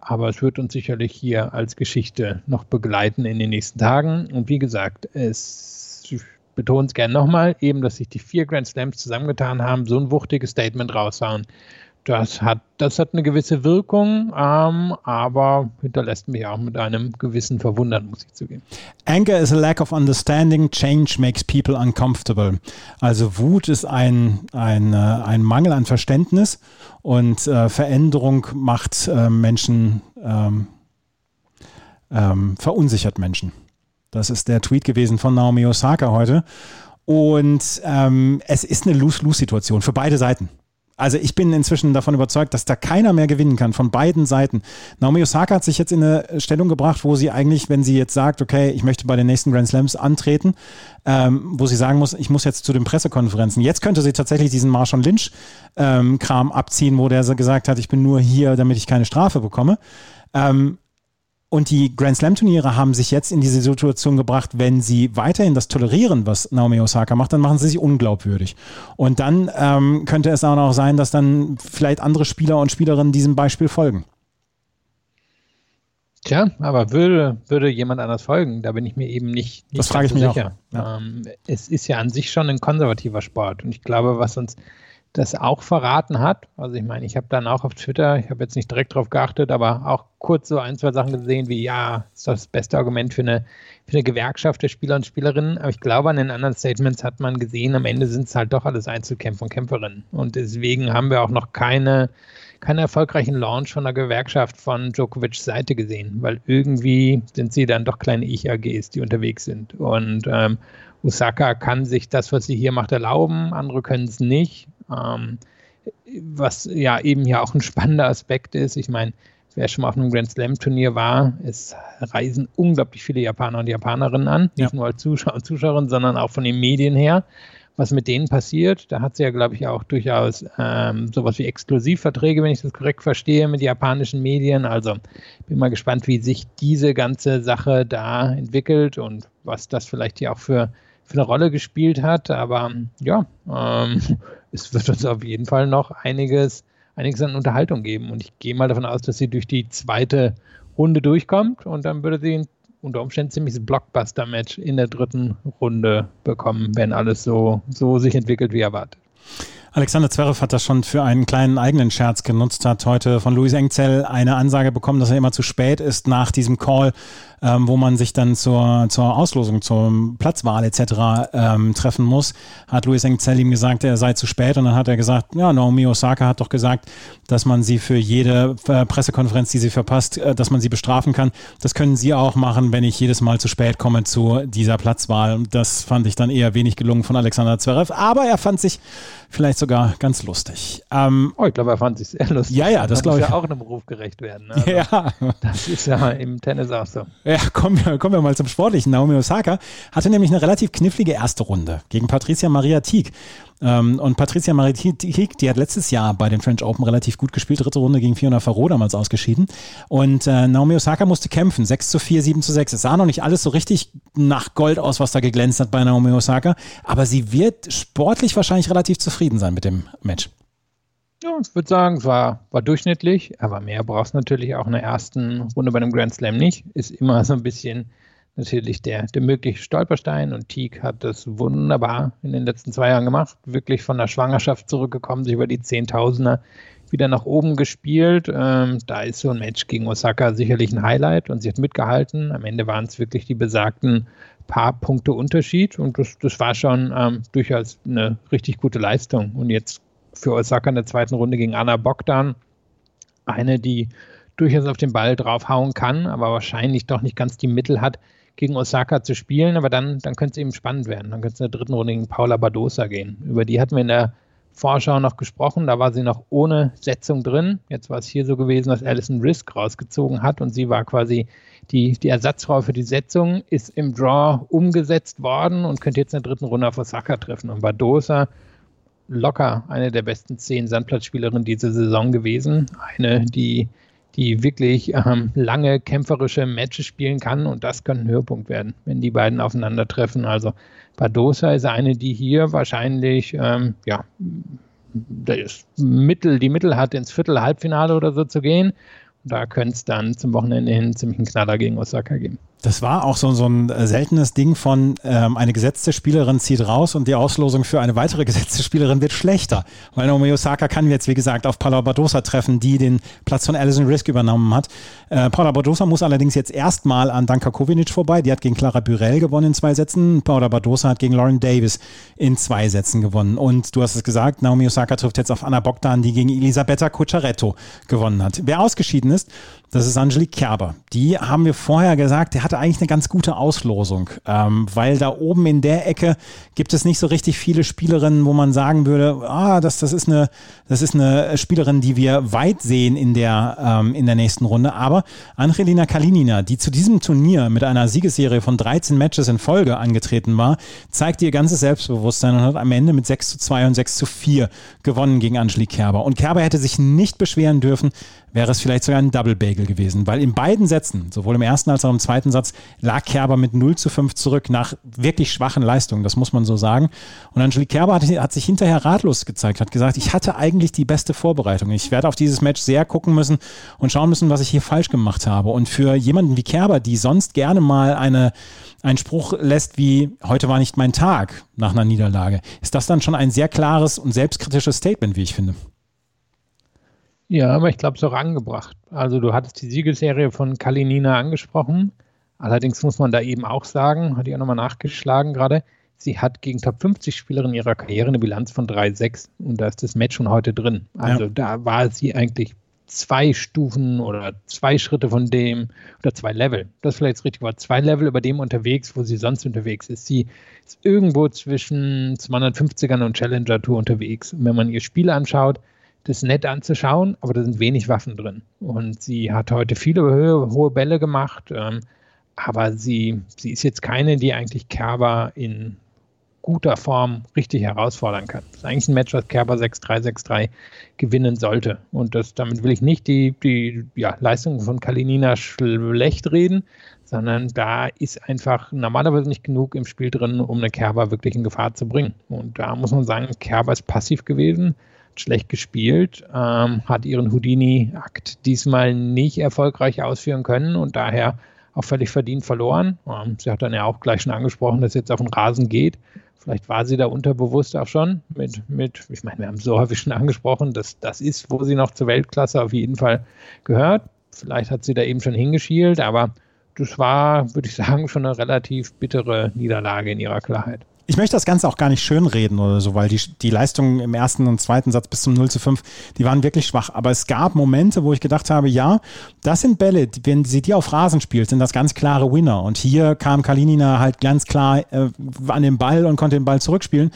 Aber es wird uns sicherlich hier als Geschichte noch begleiten in den nächsten Tagen. Und wie gesagt, es betone es gerne nochmal, eben, dass sich die vier Grand Slams zusammengetan haben, so ein wuchtiges Statement raushauen. Das hat, das hat eine gewisse Wirkung, ähm, aber hinterlässt mich auch mit einem gewissen Verwundern, muss ich zugeben.
Anger is a lack of understanding, change makes people uncomfortable. Also Wut ist ein, ein, äh, ein Mangel an Verständnis und äh, Veränderung macht äh, Menschen, ähm, ähm, verunsichert Menschen. Das ist der Tweet gewesen von Naomi Osaka heute. Und ähm, es ist eine Lose-Lose-Situation für beide Seiten. Also ich bin inzwischen davon überzeugt, dass da keiner mehr gewinnen kann von beiden Seiten. Naomi Osaka hat sich jetzt in eine Stellung gebracht, wo sie eigentlich, wenn sie jetzt sagt, okay, ich möchte bei den nächsten Grand Slams antreten, ähm, wo sie sagen muss, ich muss jetzt zu den Pressekonferenzen. Jetzt könnte sie tatsächlich diesen Marshall Lynch-Kram ähm, abziehen, wo der gesagt hat, ich bin nur hier, damit ich keine Strafe bekomme. Ähm, und die Grand Slam Turniere haben sich jetzt in diese Situation gebracht, wenn sie weiterhin das tolerieren, was Naomi Osaka macht, dann machen sie sich unglaubwürdig. Und dann ähm, könnte es auch noch sein, dass dann vielleicht andere Spieler und Spielerinnen diesem Beispiel folgen.
Tja, aber würde, würde jemand anders folgen? Da bin ich mir eben nicht, nicht
das frage ich mich
sicher. Auch. Ja. Ähm, es ist ja an sich schon ein konservativer Sport. Und ich glaube, was uns das auch verraten hat. Also ich meine, ich habe dann auch auf Twitter, ich habe jetzt nicht direkt darauf geachtet, aber auch kurz so ein, zwei Sachen gesehen, wie ja, ist das beste Argument für eine, für eine Gewerkschaft der Spieler und Spielerinnen. Aber ich glaube, an den anderen Statements hat man gesehen, am Ende sind es halt doch alles Einzelkämpfer und Kämpferinnen. Und deswegen haben wir auch noch keine, keinen erfolgreichen Launch von der Gewerkschaft von Djokovic's Seite gesehen, weil irgendwie sind sie dann doch kleine Ich-AGs, die unterwegs sind. Und ähm, Osaka kann sich das, was sie hier macht, erlauben, andere können es nicht. Ähm, was ja eben ja auch ein spannender Aspekt ist. Ich meine, wer schon mal auf einem Grand Slam Turnier war, es reisen unglaublich viele Japaner und Japanerinnen an, nicht ja. nur als Zuschauer und Zuschauerinnen, sondern auch von den Medien her. was mit denen passiert. Da hat sie ja, glaube ich, auch durchaus ähm, sowas wie Exklusivverträge, wenn ich das korrekt verstehe, mit japanischen Medien. Also bin mal gespannt, wie sich diese ganze Sache da entwickelt und was das vielleicht hier auch für, für eine Rolle gespielt hat. Aber ja, ähm, es wird uns auf jeden Fall noch einiges, einiges an Unterhaltung geben. Und ich gehe mal davon aus, dass sie durch die zweite Runde durchkommt und dann würde sie unter Umständen ziemliches Blockbuster-Match in der dritten Runde bekommen, wenn alles so, so sich entwickelt wie erwartet.
Alexander Zverev hat das schon für einen kleinen eigenen Scherz genutzt, hat heute von Luis Engzell eine Ansage bekommen, dass er immer zu spät ist nach diesem Call ähm, wo man sich dann zur, zur Auslosung, zur Platzwahl etc. Ähm, treffen muss, hat Luis Engzell ihm gesagt, er sei zu spät und dann hat er gesagt, ja, Naomi Osaka hat doch gesagt, dass man sie für jede äh, Pressekonferenz, die sie verpasst, äh, dass man sie bestrafen kann. Das können sie auch machen, wenn ich jedes Mal zu spät komme zu dieser Platzwahl. Das fand ich dann eher wenig gelungen von Alexander Zverev, aber er fand sich vielleicht sogar ganz lustig.
Ähm, oh, ich glaube, er fand sich sehr lustig.
Ja, ja, das glaube ich.
ja auch einem Ruf gerecht werden. Ne? Also, ja. Das ist ja im Tennis auch so.
Ja, kommen wir, kommen wir mal zum Sportlichen. Naomi Osaka hatte nämlich eine relativ knifflige erste Runde gegen Patricia Maria Tieg. Ähm, und Patricia Maria Tieg, die hat letztes Jahr bei den French Open relativ gut gespielt. Dritte Runde gegen Fiona Ferro damals ausgeschieden. Und äh, Naomi Osaka musste kämpfen. 6 zu 4, 7 zu 6. Es sah noch nicht alles so richtig nach Gold aus, was da geglänzt hat bei Naomi Osaka. Aber sie wird sportlich wahrscheinlich relativ zufrieden sein mit dem Match.
Ja, ich würde sagen, es war, war durchschnittlich, aber mehr brauchst du natürlich auch in der ersten Runde bei einem Grand Slam nicht. Ist immer so ein bisschen natürlich der, der mögliche Stolperstein und Teague hat das wunderbar in den letzten zwei Jahren gemacht. Wirklich von der Schwangerschaft zurückgekommen, sich über die Zehntausender wieder nach oben gespielt. Ähm, da ist so ein Match gegen Osaka sicherlich ein Highlight und sie hat mitgehalten. Am Ende waren es wirklich die besagten paar Punkte Unterschied und das, das war schon ähm, durchaus eine richtig gute Leistung. Und jetzt für Osaka in der zweiten Runde gegen Anna Bogdan. Eine, die durchaus auf den Ball draufhauen kann, aber wahrscheinlich doch nicht ganz die Mittel hat, gegen Osaka zu spielen. Aber dann, dann könnte es eben spannend werden. Dann könnte es in der dritten Runde gegen Paula Badosa gehen. Über die hatten wir in der Vorschau noch gesprochen. Da war sie noch ohne Setzung drin. Jetzt war es hier so gewesen, dass Alison Risk rausgezogen hat und sie war quasi die, die Ersatzfrau für die Setzung, ist im Draw umgesetzt worden und könnte jetzt in der dritten Runde auf Osaka treffen. Und Badosa locker eine der besten zehn Sandplatzspielerinnen diese Saison gewesen. Eine, die, die wirklich ähm, lange kämpferische Matches spielen kann und das könnte ein Höhepunkt werden, wenn die beiden aufeinandertreffen. Also Badosa ist eine, die hier wahrscheinlich ähm, ja, das Mittel, die Mittel hat, ins Viertel-Halbfinale oder so zu gehen. Da könnte es dann zum Wochenende hin ziemlich einen Knaller gegen Osaka geben.
Das war auch so, so ein äh, seltenes Ding von ähm, eine gesetzte Spielerin zieht raus und die Auslosung für eine weitere gesetzte Spielerin wird schlechter. Weil Naomi Osaka kann jetzt, wie gesagt, auf Paula Badosa treffen, die den Platz von Alison Risk übernommen hat. Äh, Paula Badosa muss allerdings jetzt erstmal an Danka Kovinic vorbei. Die hat gegen Clara Burel gewonnen in zwei Sätzen. Paula Badosa hat gegen Lauren Davis in zwei Sätzen gewonnen. Und du hast es gesagt, Naomi Osaka trifft jetzt auf Anna Bogdan, die gegen Elisabetta Cucciaretto gewonnen hat. Wer ausgeschieden ist, das ist Angelique Kerber. Die haben wir vorher gesagt, der hatte eigentlich eine ganz gute Auslosung, ähm, weil da oben in der Ecke gibt es nicht so richtig viele Spielerinnen, wo man sagen würde, ah, das, das, ist, eine, das ist eine Spielerin, die wir weit sehen in der, ähm, in der nächsten Runde. Aber Angelina Kalinina, die zu diesem Turnier mit einer Siegesserie von 13 Matches in Folge angetreten war, zeigt ihr ganzes Selbstbewusstsein und hat am Ende mit 6 zu 2 und 6 zu 4 gewonnen gegen Angelique Kerber. Und Kerber hätte sich nicht beschweren dürfen, wäre es vielleicht sogar ein Double Bagel gewesen, weil in beiden Sätzen, sowohl im ersten als auch im zweiten Satz, lag Kerber mit 0 zu 5 zurück nach wirklich schwachen Leistungen, das muss man so sagen. Und Angelique Kerber hat, hat sich hinterher ratlos gezeigt, hat gesagt, ich hatte eigentlich die beste Vorbereitung. Ich werde auf dieses Match sehr gucken müssen und schauen müssen, was ich hier falsch gemacht habe. Und für jemanden wie Kerber, die sonst gerne mal eine, einen Spruch lässt wie, heute war nicht mein Tag nach einer Niederlage, ist das dann schon ein sehr klares und selbstkritisches Statement, wie ich finde.
Ja, aber ich glaube, es ist auch angebracht. Also du hattest die Siegesserie von Kalinina angesprochen. Allerdings muss man da eben auch sagen, hatte ich auch nochmal nachgeschlagen gerade, sie hat gegen Top 50 Spielerinnen ihrer Karriere eine Bilanz von 3-6 und da ist das Match schon heute drin. Also ja. da war sie eigentlich zwei Stufen oder zwei Schritte von dem oder zwei Level. Das ist vielleicht das richtige Wort. Zwei Level über dem unterwegs, wo sie sonst unterwegs ist. Sie ist irgendwo zwischen 250ern und Challenger Tour unterwegs. Und wenn man ihr Spiel anschaut, das ist nett anzuschauen, aber da sind wenig Waffen drin. Und sie hat heute viele hohe, hohe Bälle gemacht, ähm, aber sie, sie ist jetzt keine, die eigentlich Kerber in guter Form richtig herausfordern kann. Das ist eigentlich ein Match, was Kerber 6-3, 6-3 gewinnen sollte. Und das, damit will ich nicht die, die ja, Leistung von Kalinina schlecht reden, sondern da ist einfach normalerweise nicht genug im Spiel drin, um eine Kerber wirklich in Gefahr zu bringen. Und da muss man sagen, Kerber ist passiv gewesen, schlecht gespielt, ähm, hat ihren Houdini-Akt diesmal nicht erfolgreich ausführen können und daher auch völlig verdient verloren. Ähm, sie hat dann ja auch gleich schon angesprochen, dass jetzt auf den Rasen geht. Vielleicht war sie da unterbewusst auch schon mit, mit ich meine, wir haben so häufig schon angesprochen, dass das ist, wo sie noch zur Weltklasse auf jeden Fall gehört. Vielleicht hat sie da eben schon hingeschielt, aber das war, würde ich sagen, schon eine relativ bittere Niederlage in ihrer Klarheit
ich möchte das Ganze auch gar nicht schönreden oder so, weil die, die Leistungen im ersten und zweiten Satz bis zum 0 zu 5, die waren wirklich schwach. Aber es gab Momente, wo ich gedacht habe, ja, das sind Bälle, wenn sie die auf Rasen spielt, sind das ganz klare Winner. Und hier kam Kalinina halt ganz klar äh, an den Ball und konnte den Ball zurückspielen.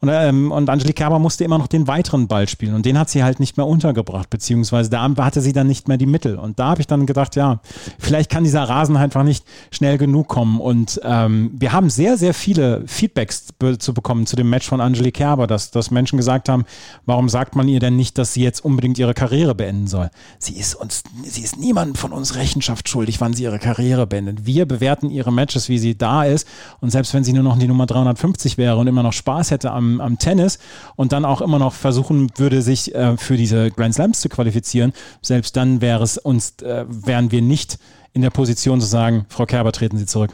Und, ähm, und Angelique Kerber musste immer noch den weiteren Ball spielen und den hat sie halt nicht mehr untergebracht, beziehungsweise da hatte sie dann nicht mehr die Mittel. Und da habe ich dann gedacht, ja, vielleicht kann dieser Rasen einfach nicht schnell genug kommen. Und ähm, wir haben sehr, sehr viele Feedbacks zu bekommen zu dem Match von Angelique Kerber, dass, dass Menschen gesagt haben, warum sagt man ihr denn nicht, dass sie jetzt unbedingt ihre Karriere beenden soll? Sie ist uns, sie ist niemandem von uns Rechenschaft schuldig, wann sie ihre Karriere beendet. Wir bewerten ihre Matches, wie sie da ist. Und selbst wenn sie nur noch die Nummer 350 wäre und immer noch Spaß hätte am am, Tennis und dann auch immer noch versuchen würde, sich äh, für diese Grand Slams zu qualifizieren, selbst dann wäre es uns, äh, wären wir nicht in der Position zu sagen, Frau Kerber, treten Sie zurück.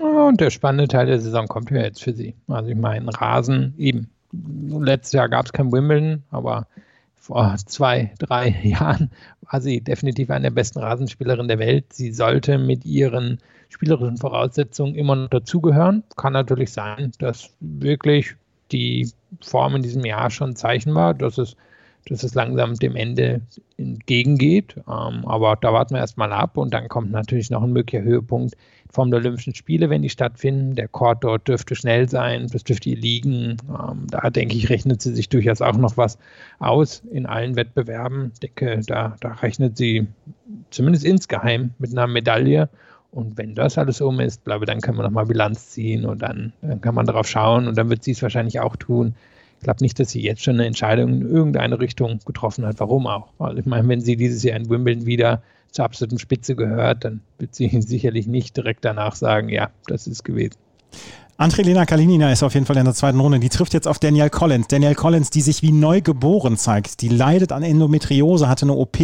Und der spannende Teil der Saison kommt ja jetzt für Sie. Also ich meine, Rasen, eben. Letztes Jahr gab es kein Wimbledon, aber vor zwei, drei Jahren war sie definitiv eine der besten Rasenspielerinnen der Welt. Sie sollte mit ihren spielerischen Voraussetzungen immer noch dazugehören. Kann natürlich sein, dass wirklich die Form in diesem Jahr schon Zeichen war, dass es, dass es langsam dem Ende entgegengeht. Ähm, aber da warten wir erstmal ab und dann kommt natürlich noch ein möglicher Höhepunkt in Form der Olympischen Spiele, wenn die stattfinden. Der Court dort dürfte schnell sein, das dürfte ihr liegen. Ähm, da denke ich, rechnet sie sich durchaus auch noch was aus in allen Wettbewerben. Ich denke, da, da rechnet sie zumindest insgeheim mit einer Medaille. Und wenn das alles um ist, glaube dann können wir nochmal Bilanz ziehen und dann, dann, kann man darauf schauen und dann wird sie es wahrscheinlich auch tun. Ich glaube nicht, dass sie jetzt schon eine Entscheidung in irgendeine Richtung getroffen hat. Warum auch? Weil ich meine, wenn sie dieses Jahr in Wimbledon wieder zur absoluten Spitze gehört, dann wird sie sicherlich nicht direkt danach sagen, ja, das ist gewesen.
Andrelina Kalinina ist auf jeden Fall in der zweiten Runde. Die trifft jetzt auf Danielle Collins. Danielle Collins, die sich wie neu geboren zeigt. Die leidet an Endometriose, hatte eine OP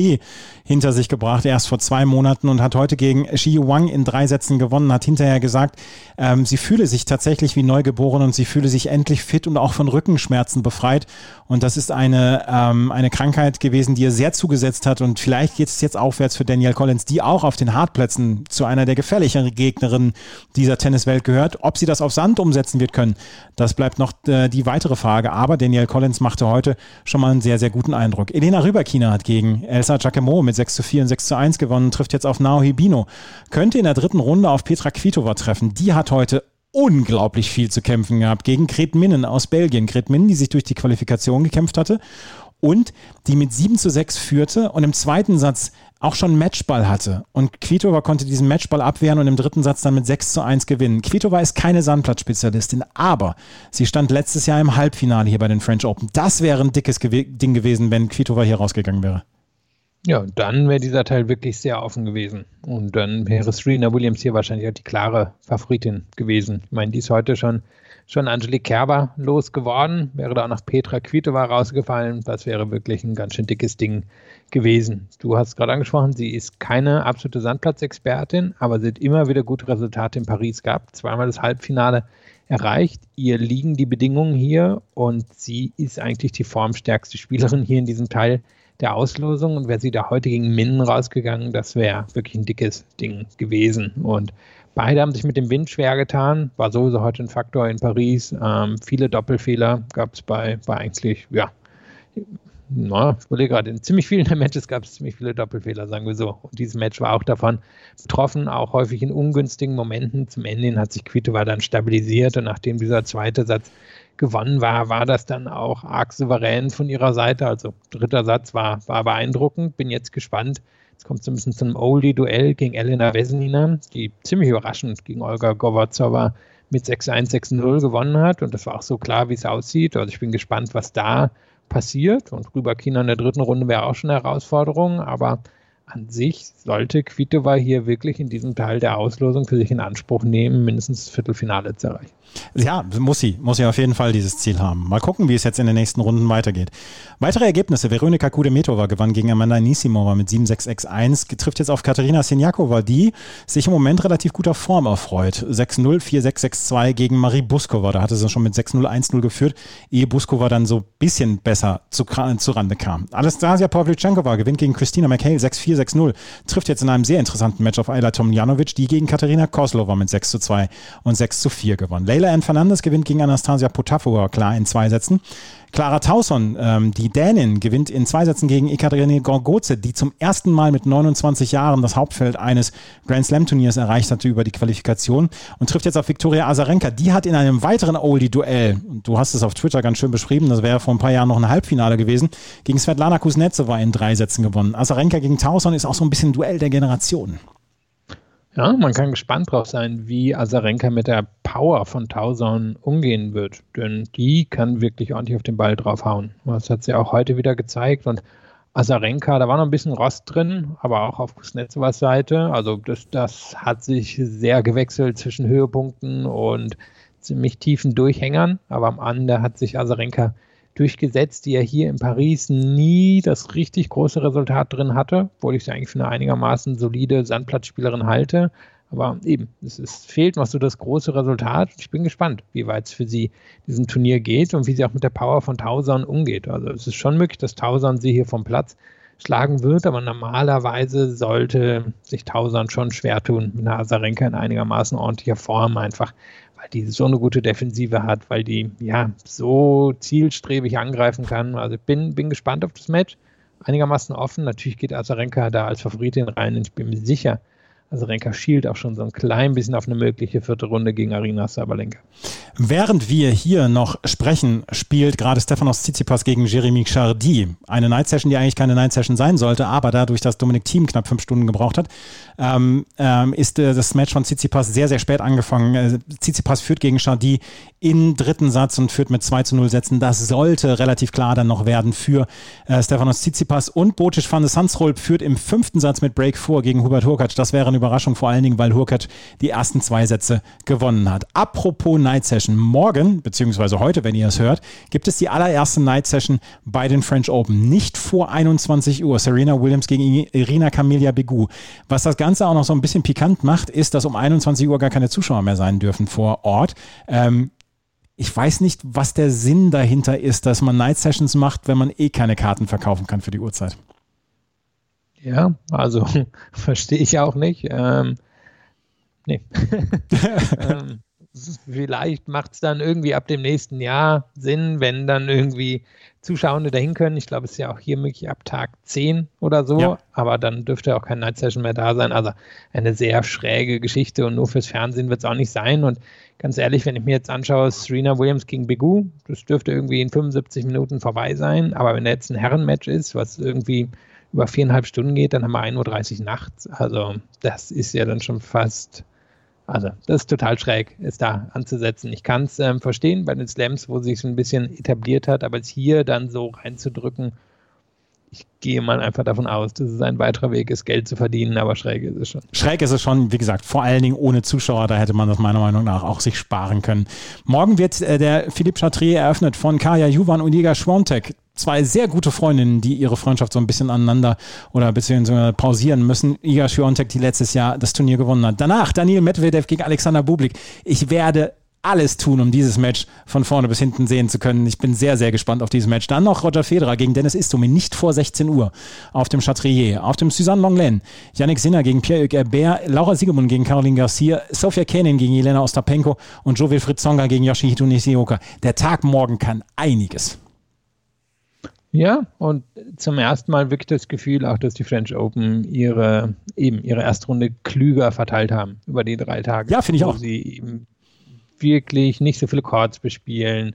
hinter sich gebracht, erst vor zwei Monaten und hat heute gegen Shi Wang in drei Sätzen gewonnen, hat hinterher gesagt, ähm, sie fühle sich tatsächlich wie neu geboren und sie fühle sich endlich fit und auch von Rückenschmerzen befreit. Und das ist eine, ähm, eine Krankheit gewesen, die ihr sehr zugesetzt hat. Und vielleicht geht es jetzt aufwärts für Danielle Collins, die auch auf den Hartplätzen zu einer der gefährlicheren Gegnerinnen dieser Tenniswelt gehört. Ob sie das auf Sand umsetzen wird können, das bleibt noch äh, die weitere Frage. Aber Danielle Collins machte heute schon mal einen sehr, sehr guten Eindruck. Elena Rüberkina hat gegen Elsa Giacomo mit 6 zu 4 und 6 zu 1 gewonnen, trifft jetzt auf Naohi Bino. Könnte in der dritten Runde auf Petra Kvitova treffen. Die hat heute unglaublich viel zu kämpfen gehabt gegen Gret Minnen aus Belgien. Gret Minnen, die sich durch die Qualifikation gekämpft hatte und die mit 7 zu 6 führte und im zweiten Satz auch schon Matchball hatte. Und Kvitova konnte diesen Matchball abwehren und im dritten Satz dann mit 6 zu 1 gewinnen. Kvitova ist keine Sandplatzspezialistin, aber sie stand letztes Jahr im Halbfinale hier bei den French Open. Das wäre ein dickes Ding gewesen, wenn Kvitova hier rausgegangen wäre.
Ja, dann wäre dieser Teil wirklich sehr offen gewesen. Und dann wäre Serena Williams hier wahrscheinlich auch die klare Favoritin gewesen. Ich meine, die ist heute schon, schon Angelique Kerber losgeworden. Wäre da auch noch Petra Kvitova rausgefallen. Das wäre wirklich ein ganz schön dickes Ding gewesen. Du hast gerade angesprochen, sie ist keine absolute Sandplatzexpertin, aber sie hat immer wieder gute Resultate in Paris gehabt. Zweimal das Halbfinale erreicht. Ihr liegen die Bedingungen hier und sie ist eigentlich die formstärkste Spielerin hier in diesem Teil der Auslosung und wäre sie da heute gegen Minden rausgegangen, das wäre wirklich ein dickes Ding gewesen. Und beide haben sich mit dem Wind schwer getan, war sowieso heute ein Faktor in Paris. Ähm, viele Doppelfehler gab es bei, bei eigentlich, ja, na, ich überlege gerade, in ziemlich vielen der Matches gab es ziemlich viele Doppelfehler, sagen wir so. Und dieses Match war auch davon betroffen, auch häufig in ungünstigen Momenten. Zum Ende hat sich Quito dann stabilisiert und nachdem dieser zweite Satz gewonnen war, war das dann auch arg souverän von ihrer Seite. Also dritter Satz war, war beeindruckend. Bin jetzt gespannt. Jetzt kommt es ein bisschen zu einem Oldie-Duell gegen Elena Vesnina, die ziemlich überraschend gegen Olga Govatsova mit 6-1, 6-0 gewonnen hat. Und das war auch so klar, wie es aussieht. Also ich bin gespannt, was da passiert. Und Rüberkin in der dritten Runde wäre auch schon eine Herausforderung. Aber an sich sollte Kvitova hier wirklich in diesem Teil der Auslosung für sich in Anspruch nehmen, mindestens das Viertelfinale zu erreichen.
Ja, muss sie. Muss sie auf jeden Fall dieses Ziel haben. Mal gucken, wie es jetzt in den nächsten Runden weitergeht. Weitere Ergebnisse. Veronika Kudemetova gewann gegen Amanda Nisimova mit 7-6-6-1. Trifft jetzt auf Katerina Sinjakova, die sich im Moment relativ guter Form erfreut. 6-0, 4-6-6-2 gegen Marie Buskova. Da hatte sie schon mit 6-0, 1-0 geführt, ehe Buskova dann so ein bisschen besser zu, zu Rande kam. Anastasia Pavlyuchenkova gewinnt gegen Christina McHale 6-4, 6-0. Trifft jetzt in einem sehr interessanten Match auf Ayla Tomljanovic, die gegen Katharina Kozlova mit 6-2 und 6-4 gewonnen. Leila N. Fernandes gewinnt gegen Anastasia Potapova klar in zwei Sätzen. Clara Tauson, ähm, die Dänin, gewinnt in zwei Sätzen gegen Ekaterine Gorgoze, die zum ersten Mal mit 29 Jahren das Hauptfeld eines Grand Slam Turniers erreicht hatte über die Qualifikation und trifft jetzt auf Viktoria Azarenka. Die hat in einem weiteren Oldie-Duell, du hast es auf Twitter ganz schön beschrieben, das wäre vor ein paar Jahren noch ein Halbfinale gewesen, gegen Svetlana Kuznetsova in drei Sätzen gewonnen. Azarenka gegen Tauson ist auch so ein bisschen Duell der Generationen.
Ja, man kann gespannt drauf sein, wie Azarenka mit der Power von Tauson umgehen wird. Denn die kann wirklich ordentlich auf den Ball draufhauen. Das hat sie auch heute wieder gezeigt. Und Azarenka, da war noch ein bisschen Rost drin, aber auch auf Kuznetsovas Seite. Also das, das hat sich sehr gewechselt zwischen Höhepunkten und ziemlich tiefen Durchhängern. Aber am Ende hat sich Azarenka durchgesetzt, die er hier in Paris nie das richtig große Resultat drin hatte, obwohl ich sie eigentlich für eine einigermaßen solide Sandplatzspielerin halte. Aber eben, es ist, fehlt noch so das große Resultat. Ich bin gespannt, wie weit es für sie diesem Turnier geht und wie sie auch mit der Power von Tausan umgeht. Also es ist schon möglich, dass Tausan sie hier vom Platz schlagen wird, aber normalerweise sollte sich Tausan schon schwer tun mit einer Asarenka in einigermaßen ordentlicher Form einfach, weil die so eine gute Defensive hat, weil die ja so zielstrebig angreifen kann. Also bin, bin gespannt auf das Match. Einigermaßen offen. Natürlich geht Azarenka da als Favoritin rein und ich bin mir sicher, also Renka schielt auch schon so ein klein bisschen auf eine mögliche vierte Runde gegen Arina Sabalenka.
Während wir hier noch sprechen, spielt gerade Stefanos Tsitsipas gegen Jeremy Chardy. Eine Night Session, die eigentlich keine Night Session sein sollte, aber dadurch, dass Dominik Thiem knapp fünf Stunden gebraucht hat, ähm, ähm, ist äh, das Match von Tsitsipas sehr, sehr spät angefangen. Äh, Tsitsipas führt gegen Chardy in dritten Satz und führt mit 2 zu 0 Sätzen. Das sollte relativ klar dann noch werden für äh, Stefanos Tsitsipas. Und Botic van de Sansrolp führt im fünften Satz mit Break 4 gegen Hubert Hurkacz. Das wäre eine Überraschung, vor allen Dingen, weil Hurkacz die ersten zwei Sätze gewonnen hat. Apropos Night Session. Morgen, beziehungsweise heute, wenn ihr es hört, gibt es die allererste Night Session bei den French Open. Nicht vor 21 Uhr. Serena Williams gegen Irina Camelia Begu. Was das Ganze auch noch so ein bisschen pikant macht, ist, dass um 21 Uhr gar keine Zuschauer mehr sein dürfen vor Ort. Ähm, ich weiß nicht, was der Sinn dahinter ist, dass man Night Sessions macht, wenn man eh keine Karten verkaufen kann für die Uhrzeit.
Ja, also verstehe ich auch nicht. Ähm, nee. ähm, vielleicht macht es dann irgendwie ab dem nächsten Jahr Sinn, wenn dann irgendwie Zuschauende dahin können. Ich glaube, es ist ja auch hier möglich ab Tag 10 oder so, ja. aber dann dürfte auch kein Night Session mehr da sein. Also eine sehr schräge Geschichte und nur fürs Fernsehen wird es auch nicht sein. Und ganz ehrlich, wenn ich mir jetzt anschaue, Serena Williams gegen Begu, das dürfte irgendwie in 75 Minuten vorbei sein. Aber wenn da jetzt ein Herrenmatch ist, was irgendwie über viereinhalb Stunden geht, dann haben wir 1.30 Uhr nachts. Also das ist ja dann schon fast also, das ist total schräg, es da anzusetzen. Ich kann es ähm, verstehen bei den Slams, wo sich ein bisschen etabliert hat, aber es hier dann so reinzudrücken, ich gehe mal einfach davon aus, dass es ein weiterer Weg ist, Geld zu verdienen, aber schräg ist es schon.
Schräg ist es schon, wie gesagt, vor allen Dingen ohne Zuschauer, da hätte man das meiner Meinung nach auch sich sparen können. Morgen wird äh, der Philippe Chatrier eröffnet von Kaya Juvan und Iga Schwontek zwei sehr gute Freundinnen, die ihre Freundschaft so ein bisschen aneinander oder beziehungsweise pausieren müssen. Iga Swiatek, die letztes Jahr das Turnier gewonnen hat. Danach Daniel Medvedev gegen Alexander Bublik. Ich werde alles tun, um dieses Match von vorne bis hinten sehen zu können. Ich bin sehr, sehr gespannt auf dieses Match. Dann noch Roger Federer gegen Dennis Istomin, nicht vor 16 Uhr auf dem Chatrier. Auf dem Suzanne Longlen, Yannick Sinner gegen Pierre-Hugues Herbert, Laura Siegemund gegen Caroline Garcia, Sofia Kenin gegen Jelena Ostapenko und Joe Wilfried Tsonga gegen Yoshihito Nishioka. Der Tag morgen kann einiges.
Ja, und zum ersten Mal wirklich das Gefühl, auch dass die French Open ihre eben ihre erste Runde klüger verteilt haben über die drei Tage.
Ja, finde ich auch.
Sie eben wirklich nicht so viele Chords bespielen,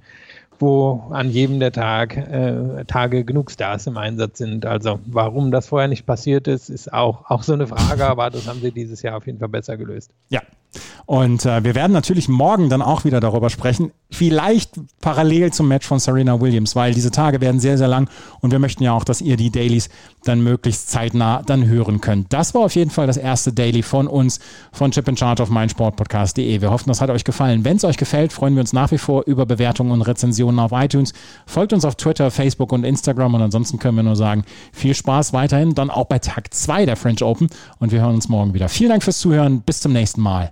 wo an jedem der Tag, äh, Tage genug Stars im Einsatz sind. Also warum das vorher nicht passiert ist, ist auch, auch so eine Frage, aber das haben sie dieses Jahr auf jeden Fall besser gelöst.
Ja, Und äh, wir werden natürlich morgen dann auch wieder darüber sprechen. Vielleicht parallel zum Match von Serena Williams, weil diese Tage werden sehr, sehr lang und wir möchten ja auch, dass ihr die Dailies dann möglichst zeitnah dann hören könnt. Das war auf jeden Fall das erste Daily von uns, von Chip in Charge auf meinsportpodcast.de. Wir hoffen, das hat euch gefallen. Wenn es euch gefällt, freuen wir uns nach wie vor über Bewertungen und Rezensionen auf iTunes. Folgt uns auf Twitter, Facebook und Instagram und ansonsten können wir nur sagen, viel Spaß weiterhin, dann auch bei Tag 2 der French Open und wir hören uns morgen wieder. Vielen Dank fürs Zuhören. Bis zum nächsten Mal.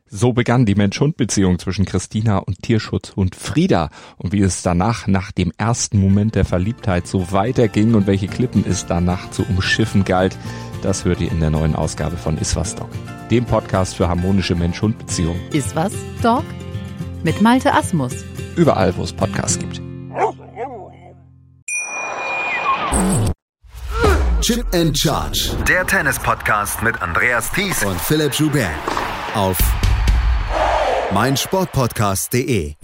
So begann die Mensch-Hund-Beziehung zwischen Christina und Tierschutzhund Frieda. Und wie es danach, nach dem ersten Moment der Verliebtheit, so weiterging und welche Klippen es danach zu umschiffen galt, das hört ihr in der neuen Ausgabe von Iswas Dog, dem Podcast für harmonische Mensch-Hund-Beziehungen.
Ist was, Dog? Mit Malte Asmus.
Überall, wo es Podcasts gibt.
Chip and Charge.
Der Tennis-Podcast mit Andreas Thies
und Philipp Joubert. Auf meinsportpodcast.de.